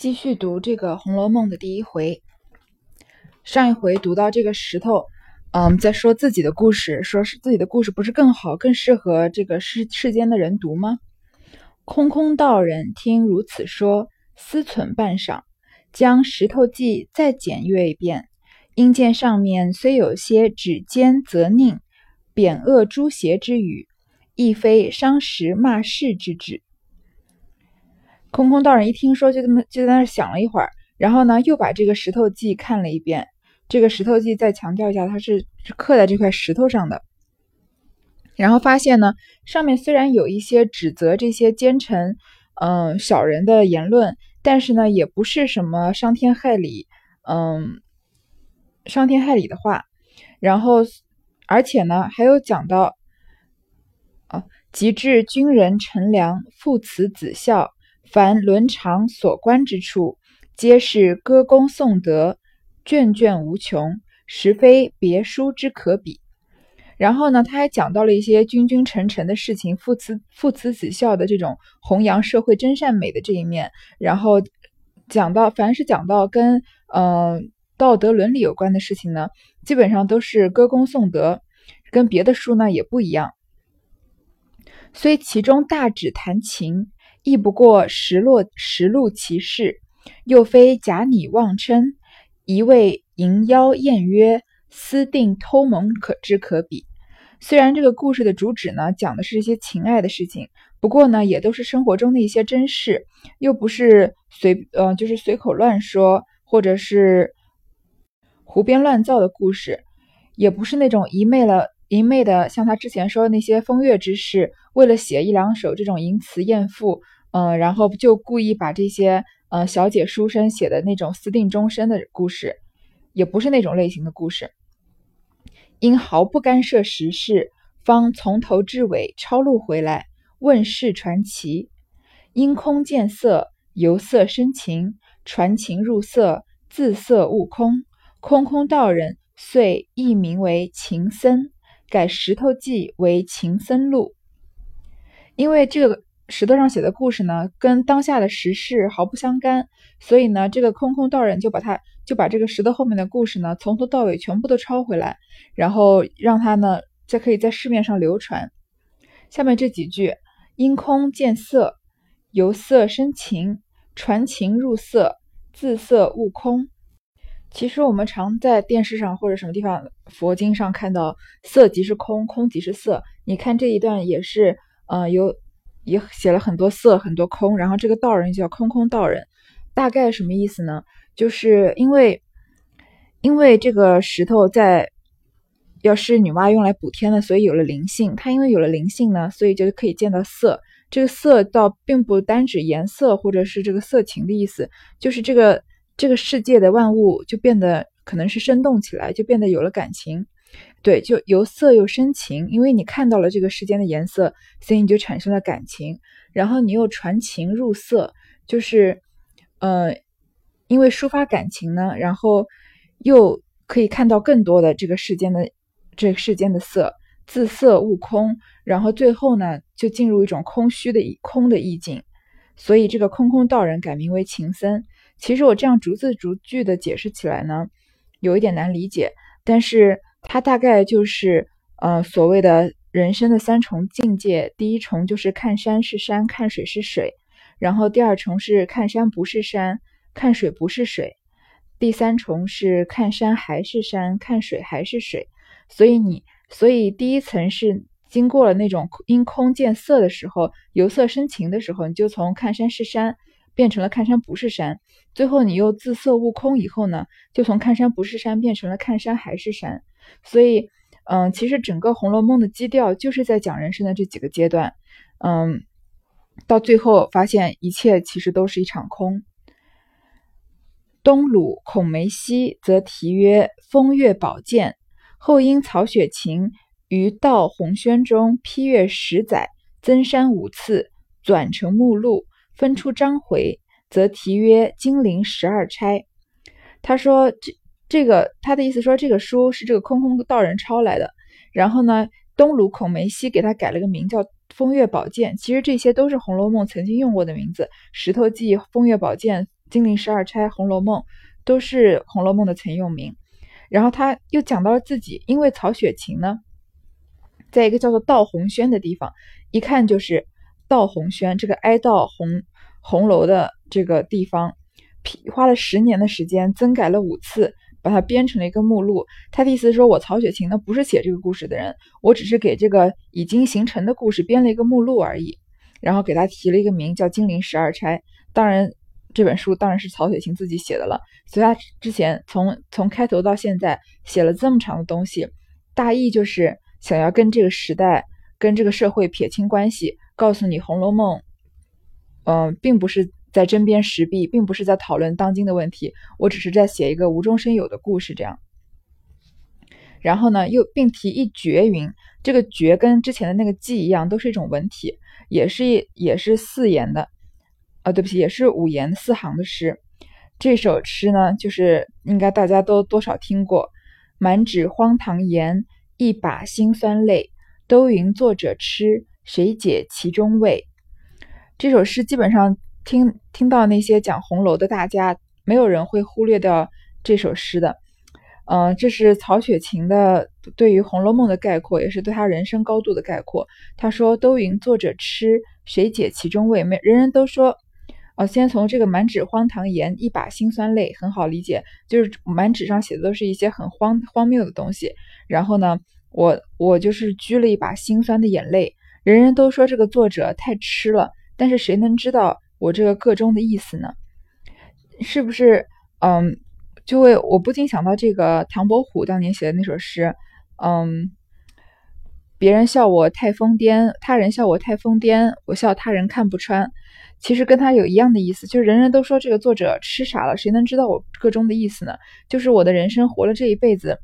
继续读这个《红楼梦》的第一回。上一回读到这个石头，嗯，在说自己的故事，说是自己的故事不是更好、更适合这个世世间的人读吗？空空道人听如此说，思忖半晌，将《石头记》再检阅一遍，因见上面虽有些指尖责佞、贬恶诛邪之语，亦非伤时骂世之旨。空空道人一听说，就这么就在那想了一会儿，然后呢，又把这个石头记看了一遍。这个石头记再强调一下，它是刻在这块石头上的。然后发现呢，上面虽然有一些指责这些奸臣、嗯小人的言论，但是呢，也不是什么伤天害理、嗯伤天害理的话。然后，而且呢，还有讲到，啊，及至军人臣良，父慈子孝。凡伦常所观之处，皆是歌功颂德，卷卷无穷，实非别书之可比。然后呢，他还讲到了一些君君臣臣的事情，父慈父慈子孝的这种弘扬社会真善美的这一面。然后讲到，凡是讲到跟嗯道德伦理有关的事情呢，基本上都是歌功颂德，跟别的书呢也不一样。虽其中大指弹琴。亦不过实落实录其事，又非假拟妄称，一味淫妖艳约，私定偷蒙可知可比。虽然这个故事的主旨呢，讲的是一些情爱的事情，不过呢，也都是生活中的一些真事，又不是随呃就是随口乱说，或者是胡编乱造的故事，也不是那种一昧了。一昧的像他之前说的那些风月之事，为了写一两首这种淫词艳赋，嗯，然后就故意把这些呃小姐书生写的那种私定终身的故事，也不是那种类型的故事。因毫不干涉时事，方从头至尾抄录回来，问世传奇。因空见色，由色生情，传情入色，自色悟空。空空道人遂易名为情僧。改《石头记》为《情僧录》，因为这个石头上写的故事呢，跟当下的时事毫不相干，所以呢，这个空空道人就把它就把这个石头后面的故事呢，从头到尾全部都抄回来，然后让它呢，再可以在市面上流传。下面这几句：因空见色，由色生情，传情入色，自色悟空。其实我们常在电视上或者什么地方佛经上看到“色即是空，空即是色”。你看这一段也是，呃，有也写了很多色，很多空。然后这个道人叫空空道人，大概什么意思呢？就是因为因为这个石头在要是女娲用来补天的，所以有了灵性。它因为有了灵性呢，所以就可以见到色。这个色倒并不单指颜色或者是这个色情的意思，就是这个。这个世界的万物就变得可能是生动起来，就变得有了感情，对，就由色又生情，因为你看到了这个世间的颜色，所以你就产生了感情，然后你又传情入色，就是，呃，因为抒发感情呢，然后又可以看到更多的这个世间的这个世间的色，自色悟空，然后最后呢，就进入一种空虚的空的意境，所以这个空空道人改名为情僧。其实我这样逐字逐句的解释起来呢，有一点难理解。但是它大概就是，呃，所谓的人生的三重境界。第一重就是看山是山，看水是水；然后第二重是看山不是山，看水不是水；第三重是看山还是山，看水还是水。所以你，所以第一层是经过了那种因空见色的时候，由色生情的时候，你就从看山是山。变成了看山不是山，最后你又自色悟空以后呢，就从看山不是山变成了看山还是山。所以，嗯，其实整个《红楼梦》的基调就是在讲人生的这几个阶段，嗯，到最后发现一切其实都是一场空。东鲁孔梅溪则题曰“风月宝鉴”，后因曹雪芹于道红轩中批阅十载，增删五次，转成目录。分出章回，则题曰《金陵十二钗》。他说：“这这个他的意思说，这个书是这个空空道人抄来的。然后呢，东鲁孔梅溪给他改了个名叫《风月宝鉴》。其实这些都是《红楼梦》曾经用过的名字，《石头记》《风月宝鉴》金陵十二钗》《红楼梦》都是《红楼梦》的曾用名。然后他又讲到了自己，因为曹雪芹呢，在一个叫做道红轩的地方，一看就是道红轩这个哀悼红红楼的这个地方，花了十年的时间增改了五次。把它编成了一个目录。他的意思是说，我曹雪芹呢不是写这个故事的人，我只是给这个已经形成的故事编了一个目录而已。然后给他提了一个名叫《金陵十二钗》。当然，这本书当然是曹雪芹自己写的了。所以他之前从从开头到现在写了这么长的东西，大意就是想要跟这个时代、跟这个社会撇清关系，告诉你《红楼梦》，嗯，并不是。在针砭时弊，并不是在讨论当今的问题，我只是在写一个无中生有的故事，这样。然后呢，又并提一绝云，这个绝跟之前的那个记一样，都是一种文体，也是也是四言的，啊，对不起，也是五言四行的诗。这首诗呢，就是应该大家都多少听过，满纸荒唐言，一把辛酸泪，都云作者痴，谁解其中味？这首诗基本上。听听到那些讲红楼的大家，没有人会忽略掉这首诗的。嗯，这是曹雪芹的对于《红楼梦》的概括，也是对他人生高度的概括。他说：“都云作者痴，谁解其中味？”每人人都说，哦，先从这个满纸荒唐言，一把辛酸泪，很好理解，就是满纸上写的都是一些很荒荒谬的东西。然后呢，我我就是掬了一把辛酸的眼泪。人人都说这个作者太痴了，但是谁能知道？我这个个中的意思呢，是不是嗯，就会我不禁想到这个唐伯虎当年写的那首诗，嗯，别人笑我太疯癫，他人笑我太疯癫，我笑他人看不穿。其实跟他有一样的意思，就是人人都说这个作者痴傻了，谁能知道我个中的意思呢？就是我的人生活了这一辈子，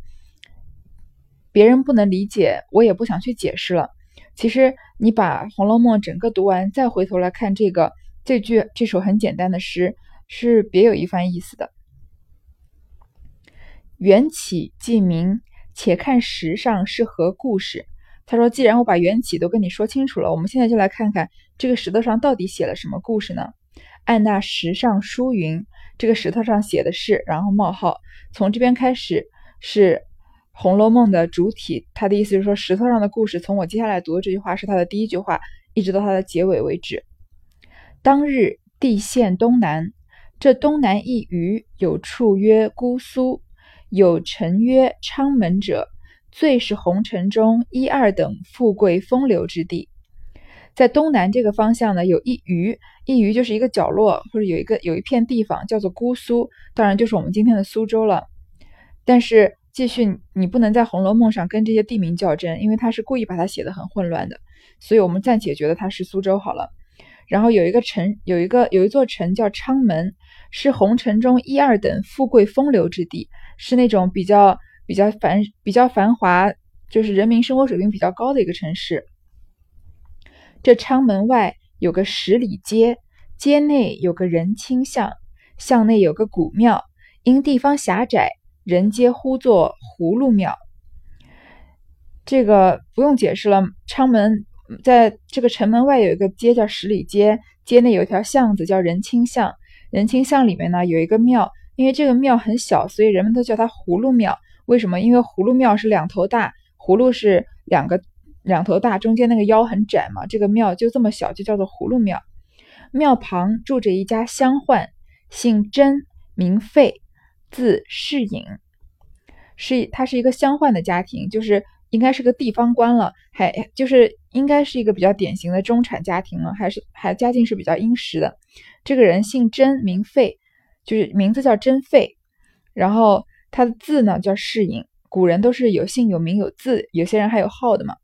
别人不能理解，我也不想去解释了。其实你把《红楼梦》整个读完，再回头来看这个。这句这首很简单的诗是别有一番意思的。缘起既明，且看石上是何故事。他说：“既然我把缘起都跟你说清楚了，我们现在就来看看这个石头上到底写了什么故事呢？”按那石上书云，这个石头上写的是，然后冒号，从这边开始是《红楼梦》的主体。他的意思是说，石头上的故事，从我接下来读的这句话是他的第一句话，一直到他的结尾为止。当日地陷东南，这东南一隅有处曰姑苏，有城曰昌门者，最是红尘中一二等富贵风流之地。在东南这个方向呢，有一隅，一隅就是一个角落，或者有一个有一片地方叫做姑苏，当然就是我们今天的苏州了。但是继续，你不能在《红楼梦》上跟这些地名较真，因为他是故意把它写的很混乱的，所以我们暂且觉得它是苏州好了。然后有一个城，有一个有一座城叫昌门，是红尘中一二等富贵风流之地，是那种比较比较繁比较繁华，就是人民生活水平比较高的一个城市。这昌门外有个十里街，街内有个人清巷，巷内有个古庙，因地方狭窄，人皆呼作葫芦庙。这个不用解释了，昌门。在这个城门外有一个街叫十里街，街内有一条巷子叫仁清巷。仁清巷里面呢有一个庙，因为这个庙很小，所以人们都叫它葫芦庙。为什么？因为葫芦庙是两头大，葫芦是两个两头大，中间那个腰很窄嘛。这个庙就这么小，就叫做葫芦庙。庙旁住着一家乡宦，姓甄，名费，字世隐，是他是一个乡宦的家庭，就是应该是个地方官了，还就是。应该是一个比较典型的中产家庭了，还是还家境是比较殷实的。这个人姓甄，名费，就是名字叫甄费。然后他的字呢叫世隐。古人都是有姓有名有字，有些人还有号的嘛。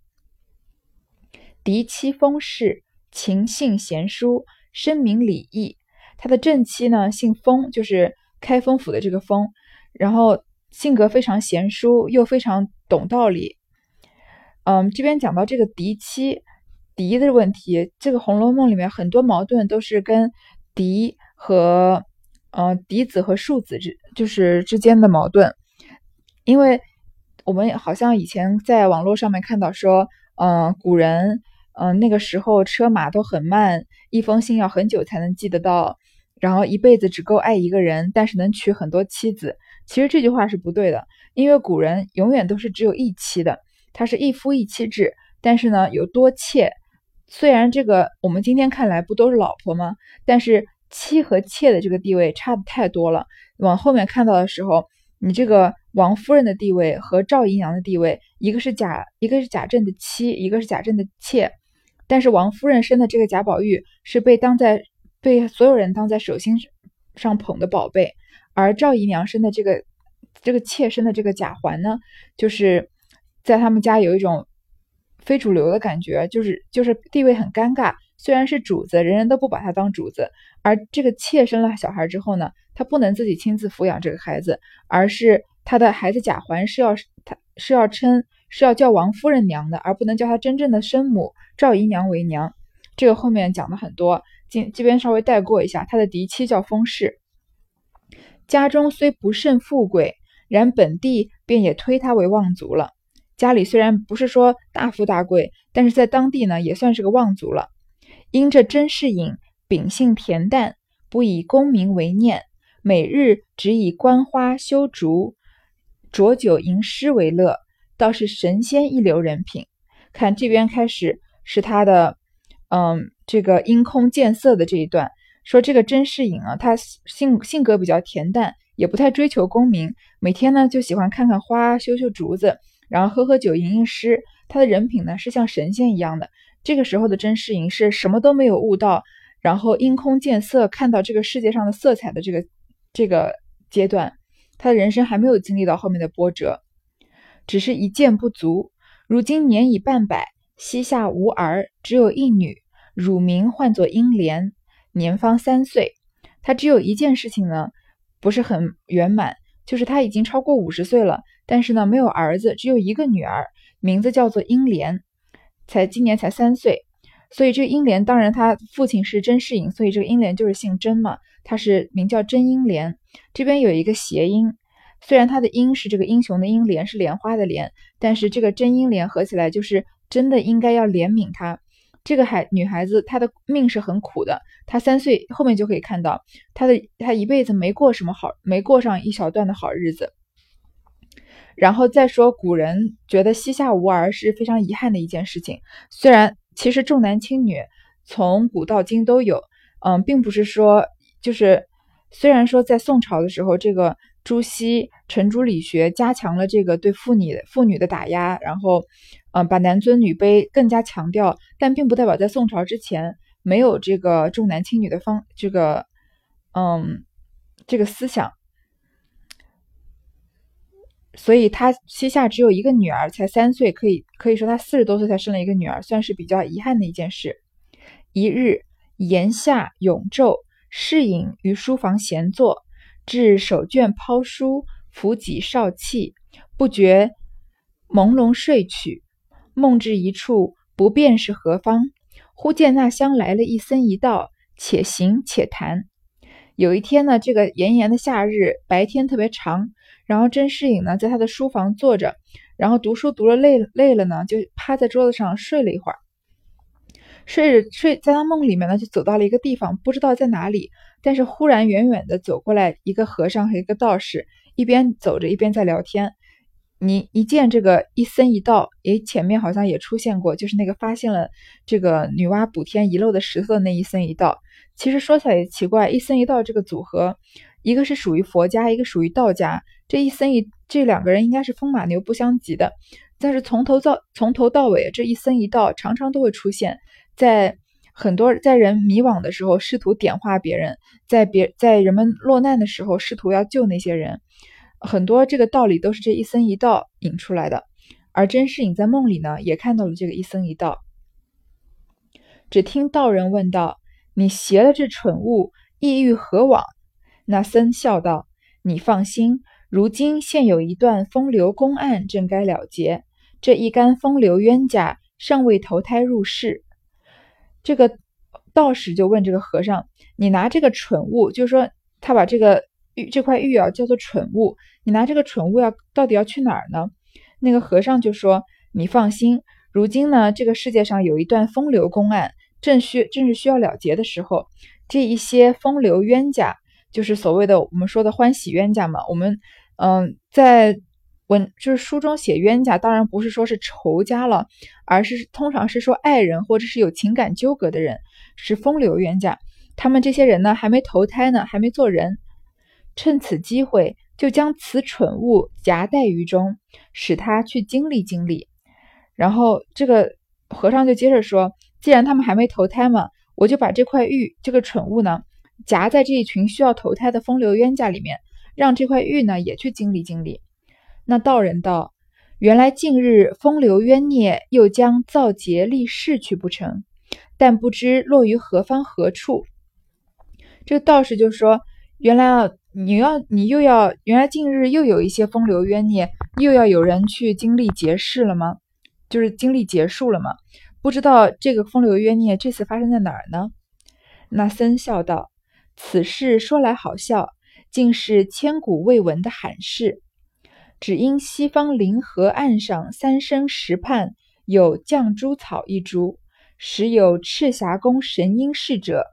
嫡妻封氏，情性贤淑，深明礼义。他的正妻呢姓封，就是开封府的这个封。然后性格非常贤淑，又非常懂道理。嗯，这边讲到这个嫡妻嫡的问题，这个《红楼梦》里面很多矛盾都是跟嫡和呃嫡子和庶子之就是之间的矛盾，因为我们好像以前在网络上面看到说，嗯，古人嗯那个时候车马都很慢，一封信要很久才能寄得到，然后一辈子只够爱一个人，但是能娶很多妻子。其实这句话是不对的，因为古人永远都是只有一妻的，他是一夫一妻制。但是呢，有多妾，虽然这个我们今天看来不都是老婆吗？但是妻和妾的这个地位差的太多了。往后面看到的时候，你这个王夫人的地位和赵姨娘的地位，一个是贾，一个是贾政的妻，一个是贾政的妾。但是王夫人生的这个贾宝玉是被当在被所有人当在手心上捧的宝贝，而赵姨娘生的这个这个妾生的这个贾环呢，就是在他们家有一种非主流的感觉，就是就是地位很尴尬。虽然是主子，人人都不把他当主子。而这个妾生了小孩之后呢，她不能自己亲自抚养这个孩子，而是她的孩子贾环是要他是要称。是要叫王夫人娘的，而不能叫她真正的生母赵姨娘为娘。这个后面讲的很多，今这边稍微带过一下。他的嫡妻叫封氏，家中虽不甚富贵，然本地便也推她为望族了。家里虽然不是说大富大贵，但是在当地呢也算是个望族了。因这甄士隐秉性恬淡，不以功名为念，每日只以观花修竹、酌酒吟诗为乐。倒是神仙一流人品，看这边开始是他的，嗯，这个因空见色的这一段，说这个甄士隐啊，他性性格比较恬淡，也不太追求功名，每天呢就喜欢看看花，修修竹子，然后喝喝酒，吟吟诗。他的人品呢是像神仙一样的。这个时候的甄士隐是什么都没有悟到，然后因空见色，看到这个世界上的色彩的这个这个阶段，他的人生还没有经历到后面的波折。只是一件不足。如今年已半百，膝下无儿，只有一女，乳名唤作英莲，年方三岁。他只有一件事情呢，不是很圆满，就是他已经超过五十岁了，但是呢没有儿子，只有一个女儿，名字叫做英莲，才今年才三岁。所以这个英莲，当然他父亲是甄士隐，所以这个英莲就是姓甄嘛，他是名叫甄英莲。这边有一个谐音。虽然他的英是这个英雄的英莲是莲花的莲，但是这个真英莲合起来就是真的应该要怜悯他。这个孩女孩子她的命是很苦的，她三岁后面就可以看到她的她一辈子没过什么好，没过上一小段的好日子。然后再说古人觉得膝下无儿是非常遗憾的一件事情。虽然其实重男轻女从古到今都有，嗯，并不是说就是虽然说在宋朝的时候这个。朱熹程朱理学加强了这个对妇女妇女的打压，然后，嗯，把男尊女卑更加强调，但并不代表在宋朝之前没有这个重男轻女的方这个，嗯，这个思想。所以他膝下只有一个女儿，才三岁，可以可以说他四十多岁才生了一个女儿，算是比较遗憾的一件事。一日，檐下永昼，侍隐于书房闲坐。至手卷抛书，抚己少气，不觉朦胧睡去。梦至一处，不辨是何方。忽见那厢来了一僧一道，且行且谈。有一天呢，这个炎炎的夏日，白天特别长，然后甄士隐呢在他的书房坐着，然后读书读了累累了呢，就趴在桌子上睡了一会儿。睡着睡，在他梦里面呢，就走到了一个地方，不知道在哪里。但是忽然远远的走过来一个和尚和一个道士，一边走着一边在聊天。你一见这个一僧一道，诶，前面好像也出现过，就是那个发现了这个女娲补天遗漏的石头的那一僧一道。其实说起来也奇怪，一僧一道这个组合，一个是属于佛家，一个属于道家。这一僧一这两个人应该是风马牛不相及的。但是从头到从头到尾，这一僧一道常常都会出现。在很多在人迷惘的时候，试图点化别人；在别在人们落难的时候，试图要救那些人。很多这个道理都是这一僧一道引出来的。而甄士隐在梦里呢，也看到了这个一僧一道。只听道人问道：“你携了这蠢物，意欲何往？”那僧笑道：“你放心，如今现有一段风流公案，正该了结。这一干风流冤家，尚未投胎入世。”这个道士就问这个和尚：“你拿这个蠢物，就是说他把这个玉这块玉啊叫做蠢物，你拿这个蠢物要到底要去哪儿呢？”那个和尚就说：“你放心，如今呢这个世界上有一段风流公案，正需正是需要了结的时候。这一些风流冤家，就是所谓的我们说的欢喜冤家嘛。我们嗯，在文就是书中写冤家，当然不是说是仇家了，而是通常是说爱人或者是有情感纠葛的人是风流冤家。他们这些人呢，还没投胎呢，还没做人，趁此机会就将此蠢物夹带于中，使他去经历经历。然后这个和尚就接着说：“既然他们还没投胎嘛，我就把这块玉，这个蠢物呢，夹在这一群需要投胎的风流冤家里面，让这块玉呢也去经历经历。”那道人道：“原来近日风流冤孽又将造劫立誓去不成？但不知落于何方何处。”这道士就说：“原来啊，你要你又要原来近日又有一些风流冤孽，又要有人去经历劫世了吗？就是经历结束了吗？不知道这个风流冤孽这次发生在哪儿呢？”那僧笑道：“此事说来好笑，竟是千古未闻的罕事。只因西方临河岸上三生石畔有绛珠草一株，时有赤霞宫神瑛侍者。”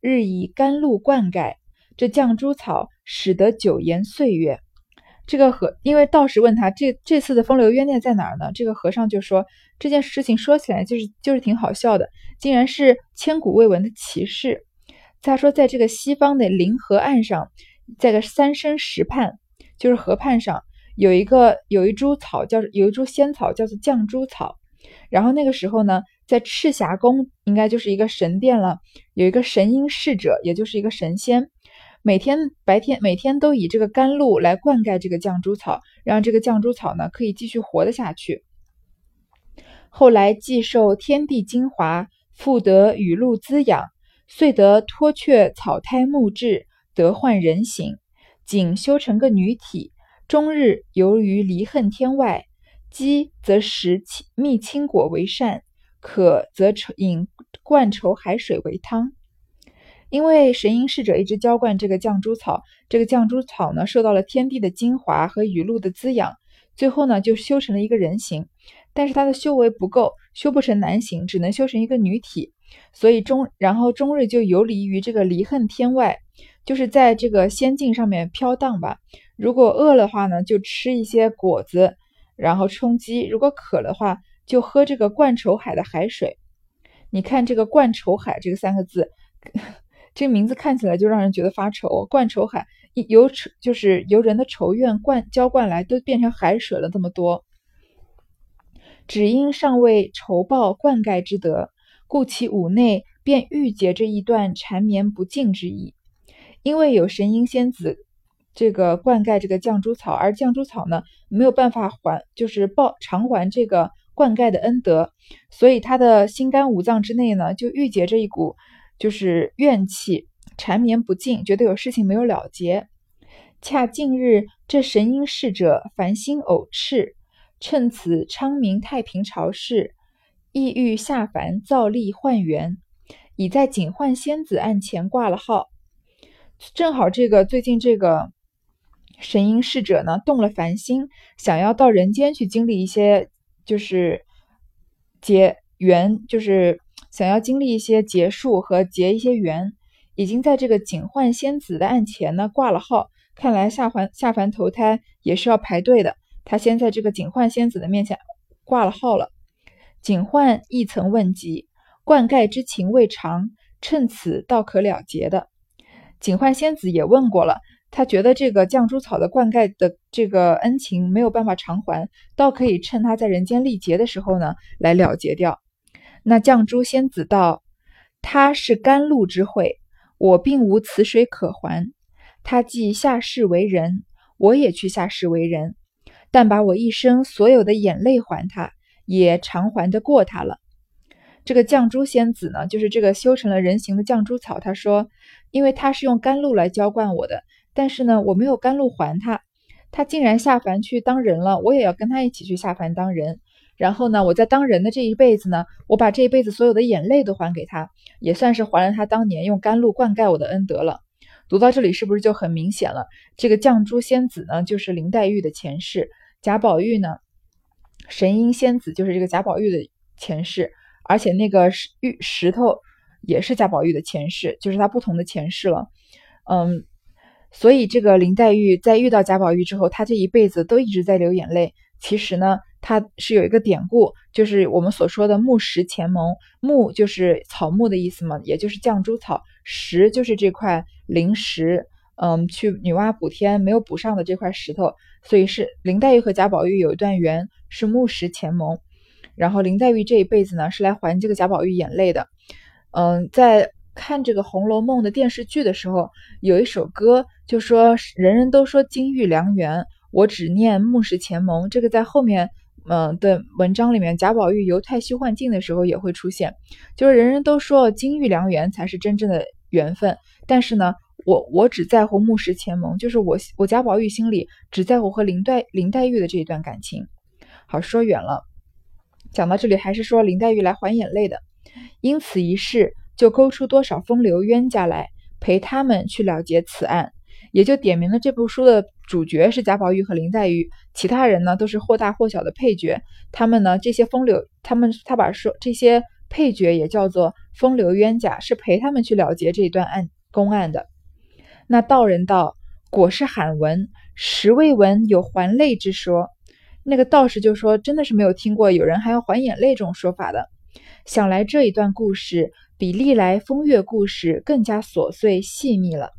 日以甘露灌溉，这绛珠草使得久延岁月。这个和因为道士问他这这次的风流冤孽在哪儿呢？这个和尚就说这件事情说起来就是就是挺好笑的，竟然是千古未闻的奇事。他说在这个西方的临河岸上，在个三生石畔，就是河畔上有一个有一株草叫有一株仙草叫做绛珠草。然后那个时候呢。在赤霞宫，应该就是一个神殿了。有一个神瑛侍者，也就是一个神仙，每天白天每天都以这个甘露来灌溉这个绛珠草，让这个绛珠草呢可以继续活得下去。后来既受天地精华，复得雨露滋养，遂得脱却草胎木质，得换人形，仅修成个女体，终日游于离恨天外。饥则食蜜青果为膳。渴则饮灌稠海水为汤，因为神瑛侍者一直浇灌这个绛珠草，这个绛珠草呢受到了天地的精华和雨露的滋养，最后呢就修成了一个人形。但是他的修为不够，修不成男形，只能修成一个女体，所以终然后终日就游离于这个离恨天外，就是在这个仙境上面飘荡吧。如果饿了话呢，就吃一些果子，然后充饥；如果渴的话，就喝这个灌愁海的海水，你看这个“灌愁海”这个三个字，这个名字看起来就让人觉得发愁。灌愁海，由愁就是由人的仇怨灌浇灌来，都变成海水了这么多。只因尚未仇报灌溉之德，故其五内便郁结着一段缠绵不尽之意。因为有神瑛仙子这个灌溉这个绛珠草，而绛珠草呢没有办法还，就是报偿还这个。灌溉的恩德，所以他的心肝五脏之内呢，就郁结着一股就是怨气，缠绵不尽，觉得有事情没有了结。恰近日这神瑛侍者烦心偶炽，趁此昌明太平朝事，意欲下凡造力换缘，已在警幻仙子案前挂了号。正好这个最近这个神瑛侍者呢，动了凡心，想要到人间去经历一些。就是结缘，就是想要经历一些结束和结一些缘，已经在这个警幻仙子的案前呢挂了号。看来下凡下凡投胎也是要排队的。他先在这个警幻仙子的面前挂了号了。警幻亦曾问及灌溉之情未尝，趁此倒可了结的。警幻仙子也问过了。他觉得这个绛珠草的灌溉的这个恩情没有办法偿还，倒可以趁他在人间历劫的时候呢来了结掉。那绛珠仙子道：“他是甘露之惠，我并无此水可还。他既下世为人，我也去下世为人，但把我一生所有的眼泪还他，也偿还得过他了。”这个绛珠仙子呢，就是这个修成了人形的绛珠草。他说：“因为他是用甘露来浇灌我的。”但是呢，我没有甘露还他，他竟然下凡去当人了，我也要跟他一起去下凡当人。然后呢，我在当人的这一辈子呢，我把这一辈子所有的眼泪都还给他，也算是还了他当年用甘露灌溉我的恩德了。读到这里，是不是就很明显了？这个绛珠仙子呢，就是林黛玉的前世；贾宝玉呢，神瑛仙子就是这个贾宝玉的前世。而且那个玉石头，也是贾宝玉的前世，就是他不同的前世了。嗯，所以这个林黛玉在遇到贾宝玉之后，她这一辈子都一直在流眼泪。其实呢，它是有一个典故，就是我们所说的木石前盟。木就是草木的意思嘛，也就是绛珠草；石就是这块灵石，嗯，去女娲补天没有补上的这块石头。所以是林黛玉和贾宝玉有一段缘，是木石前盟。然后林黛玉这一辈子呢，是来还这个贾宝玉眼泪的。嗯，在看这个《红楼梦》的电视剧的时候，有一首歌就说：“人人都说金玉良缘，我只念木石前盟。”这个在后面嗯的文章里面，贾宝玉游太虚幻境的时候也会出现。就是人人都说金玉良缘才是真正的缘分，但是呢，我我只在乎木石前盟，就是我我贾宝玉心里只在乎和林黛林黛玉的这一段感情。好，说远了，讲到这里还是说林黛玉来还眼泪的。因此一事，就勾出多少风流冤家来陪他们去了结此案，也就点明了这部书的主角是贾宝玉和林黛玉，其他人呢都是或大或小的配角。他们呢这些风流，他们他把说这些配角也叫做风流冤家，是陪他们去了结这一段案公案的。那道人道：“果是罕闻，实未闻有还泪之说。”那个道士就说：“真的是没有听过有人还要还眼泪这种说法的。”想来这一段故事比历来风月故事更加琐碎细密了。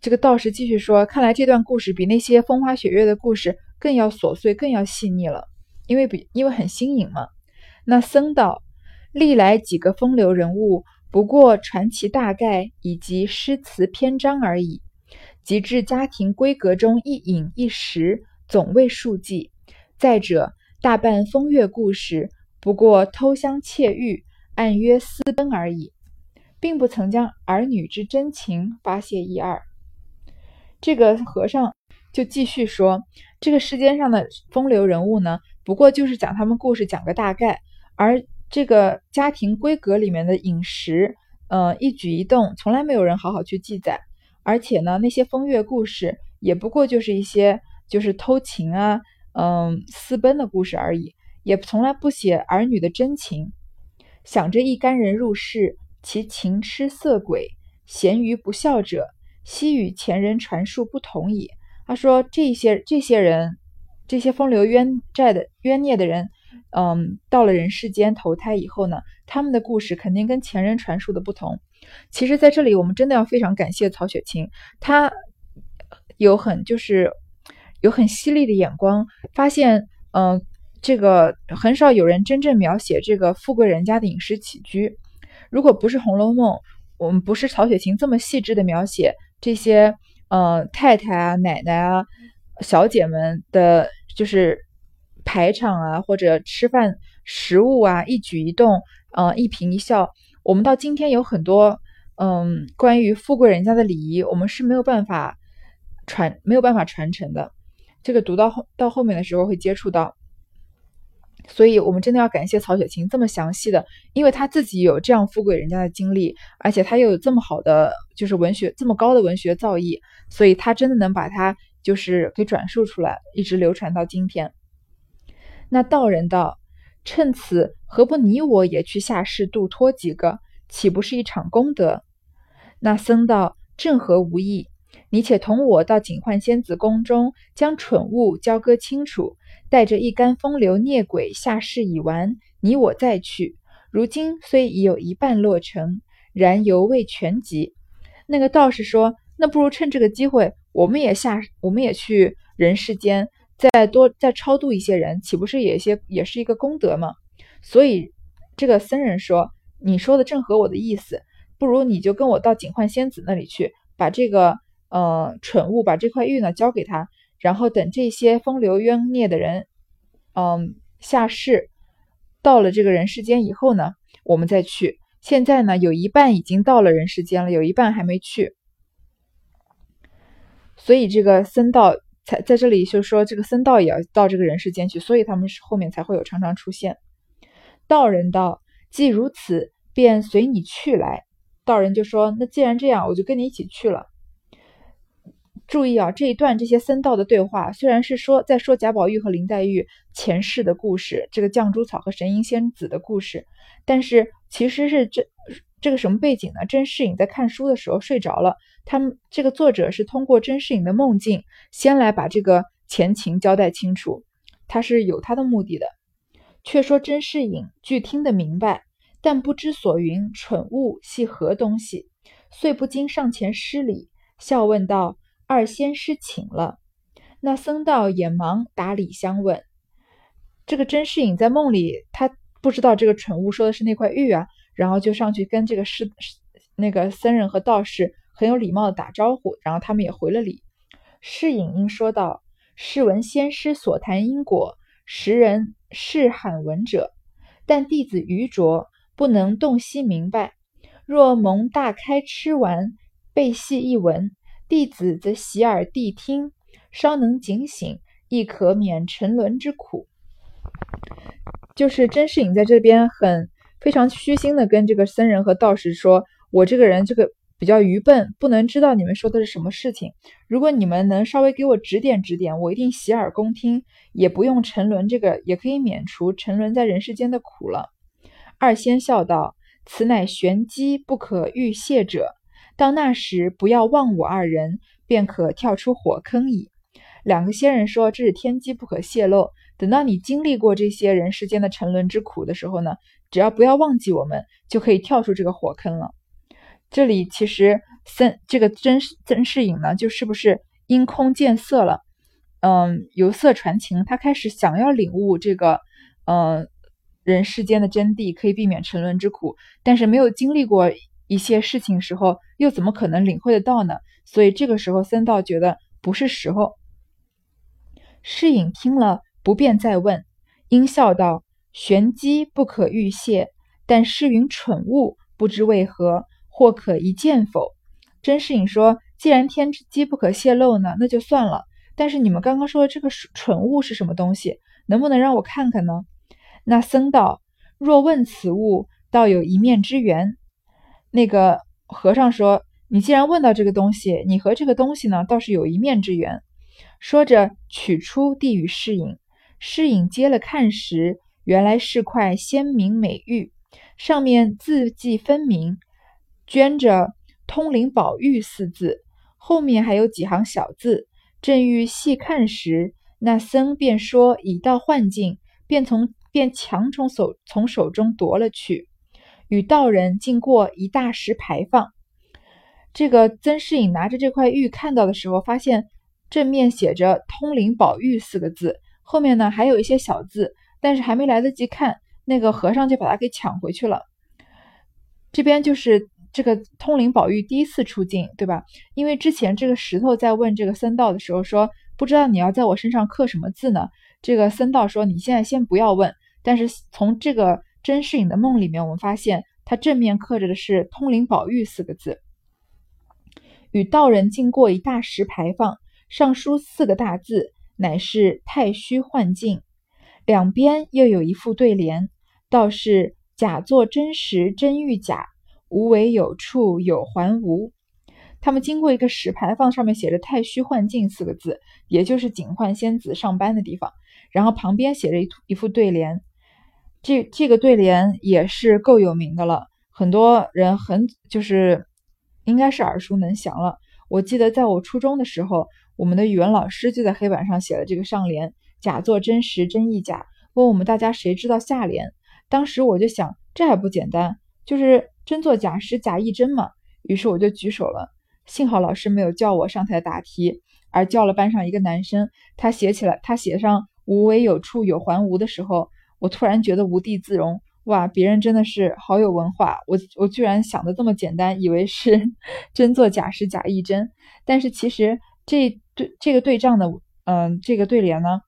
这个道士继续说：“看来这段故事比那些风花雪月的故事更要琐碎，更要细腻了，因为比因为很新颖嘛。”那僧道：“历来几个风流人物，不过传奇大概以及诗词篇章而已，及至家庭闺阁中一饮一食，总未数计。再者，大半风月故事。”不过偷香窃玉，暗约私奔而已，并不曾将儿女之真情发泄一二。这个和尚就继续说：“这个世间上的风流人物呢，不过就是讲他们故事，讲个大概。而这个家庭规格里面的饮食，呃，一举一动，从来没有人好好去记载。而且呢，那些风月故事，也不过就是一些就是偷情啊，嗯，私奔的故事而已。”也从来不写儿女的真情，想着一干人入世，其情痴色鬼，咸于不孝者，悉与前人传述不同矣。他说：这些这些人，这些风流冤债的冤孽的人，嗯，到了人世间投胎以后呢，他们的故事肯定跟前人传述的不同。其实，在这里我们真的要非常感谢曹雪芹，他有很就是有很犀利的眼光，发现嗯。这个很少有人真正描写这个富贵人家的饮食起居。如果不是《红楼梦》，我们不是曹雪芹这么细致的描写这些呃太太啊、奶奶啊、小姐们的，就是排场啊，或者吃饭食物啊、一举一动，呃一颦一笑，我们到今天有很多嗯关于富贵人家的礼仪，我们是没有办法传没有办法传承的。这个读到后到后面的时候会接触到。所以，我们真的要感谢曹雪芹这么详细的，因为他自己有这样富贵人家的经历，而且他又有这么好的就是文学这么高的文学造诣，所以他真的能把它就是给转述出来，一直流传到今天。那道人道：“趁此，何不你我也去下世度脱几个，岂不是一场功德？”那僧道：“正合无益。”你且同我到警幻仙子宫中，将蠢物交割清楚，带着一干风流孽鬼下世已完，你我再去。如今虽已有一半落成，然犹未全集。那个道士说：“那不如趁这个机会，我们也下，我们也去人世间，再多再超度一些人，岂不是也些也是一个功德吗？”所以这个僧人说：“你说的正合我的意思，不如你就跟我到警幻仙子那里去，把这个。”呃，蠢物把这块玉呢交给他，然后等这些风流冤孽的人，嗯，下世到了这个人世间以后呢，我们再去。现在呢，有一半已经到了人世间了，有一半还没去，所以这个僧道才在这里就说，这个僧道也要到这个人世间去，所以他们是后面才会有常常出现。道人道：“既如此，便随你去来。”道人就说：“那既然这样，我就跟你一起去了。”注意啊，这一段这些僧道的对话虽然是说在说贾宝玉和林黛玉前世的故事，这个绛珠草和神瑛仙子的故事，但是其实是这这个什么背景呢？甄士隐在看书的时候睡着了，他们这个作者是通过甄士隐的梦境先来把这个前情交代清楚，他是有他的目的的。却说甄士隐俱听得明白，但不知所云蠢物系何东西，遂不禁上前施礼，笑问道。二仙师请了，那僧道也忙打礼相问。这个甄士隐在梦里，他不知道这个蠢物说的是那块玉啊，然后就上去跟这个师那个僧人和道士很有礼貌的打招呼，然后他们也回了礼。士隐应说道：“试闻仙师所谈因果，时人是罕闻者，但弟子愚拙，不能洞悉明白。若蒙大开吃完，背细一闻。”弟子则洗耳谛听，稍能警醒，亦可免沉沦之苦。就是甄士隐在这边很非常虚心的跟这个僧人和道士说：“我这个人这个比较愚笨，不能知道你们说的是什么事情。如果你们能稍微给我指点指点，我一定洗耳恭听，也不用沉沦这个，也可以免除沉沦在人世间的苦了。”二仙笑道：“此乃玄机不可预泄者。”到那时，不要忘我二人，便可跳出火坑矣。两个仙人说：“这是天机，不可泄露。等到你经历过这些人世间的沉沦之苦的时候呢，只要不要忘记我们，就可以跳出这个火坑了。”这里其实森这个甄甄士隐呢，就是不是因空见色了？嗯，由色传情，他开始想要领悟这个，嗯，人世间的真谛，可以避免沉沦之苦，但是没有经历过。一些事情时候，又怎么可能领会得到呢？所以这个时候，僧道觉得不是时候。诗隐听了，不便再问，应笑道：“玄机不可预泄，但诗云蠢物，不知为何，或可一见否？”甄士隐说：“既然天机不可泄露呢，那就算了。但是你们刚刚说的这个蠢物是什么东西？能不能让我看看呢？”那僧道：“若问此物，倒有一面之缘。”那个和尚说：“你既然问到这个东西，你和这个东西呢，倒是有一面之缘。”说着，取出递与侍隐。侍隐接了看时，原来是块鲜明美玉，上面字迹分明，镌着“通灵宝玉”四字，后面还有几行小字。正欲细看时，那僧便说：“已到幻境。”便从便强从手从手中夺了去。与道人经过一大石牌坊，这个曾士隐拿着这块玉看到的时候，发现正面写着“通灵宝玉”四个字，后面呢还有一些小字，但是还没来得及看，那个和尚就把它给抢回去了。这边就是这个通灵宝玉第一次出镜，对吧？因为之前这个石头在问这个僧道的时候说：“不知道你要在我身上刻什么字呢？”这个僧道说：“你现在先不要问。”但是从这个。甄士隐的梦里面，我们发现他正面刻着的是“通灵宝玉”四个字。与道人经过一大石牌坊，上书四个大字，乃是“太虚幻境”。两边又有一副对联，道是“假作真实真欲假，无为有处有还无”。他们经过一个石牌坊，上面写着“太虚幻境”四个字，也就是警幻仙子上班的地方。然后旁边写着一一副对联。这这个对联也是够有名的了，很多人很就是应该是耳熟能详了。我记得在我初中的时候，我们的语文老师就在黑板上写了这个上联：“假作真实真亦假。”问我们大家谁知道下联？当时我就想，这还不简单，就是真作假时假亦真嘛。于是我就举手了，幸好老师没有叫我上台答题，而叫了班上一个男生，他写起来，他写上“无为有处有还无”的时候。我突然觉得无地自容，哇！别人真的是好有文化，我我居然想的这么简单，以为是 真作假时假亦真。但是其实这对这个对仗的，嗯，这个对联呢，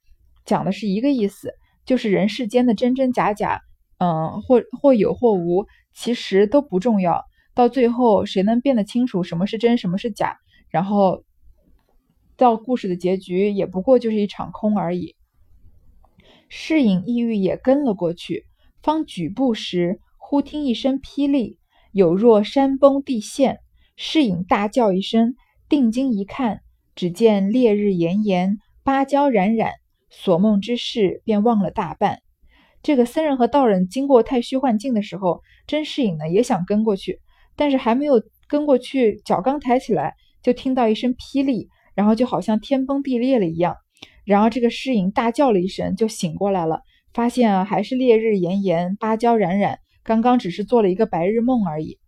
讲的是一个意思，就是人世间的真真假假，嗯，或或有或无，其实都不重要。到最后，谁能辨得清楚什么是真，什么是假？然后到故事的结局，也不过就是一场空而已。侍隐意欲也跟了过去，方举步时，忽听一声霹雳，有若山崩地陷。侍隐大叫一声，定睛一看，只见烈日炎炎，芭蕉冉冉，所梦之事便忘了大半。这个僧人和道人经过太虚幻境的时候，甄士隐呢也想跟过去，但是还没有跟过去，脚刚抬起来，就听到一声霹雳，然后就好像天崩地裂了一样。然后这个诗颖大叫了一声，就醒过来了，发现啊还是烈日炎炎，芭蕉冉冉，刚刚只是做了一个白日梦而已。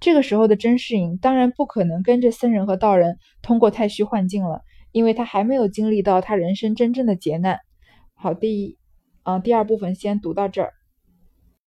这个时候的甄士隐当然不可能跟着僧人和道人通过太虚幻境了，因为他还没有经历到他人生真正的劫难。好，第一，啊，第二部分先读到这儿。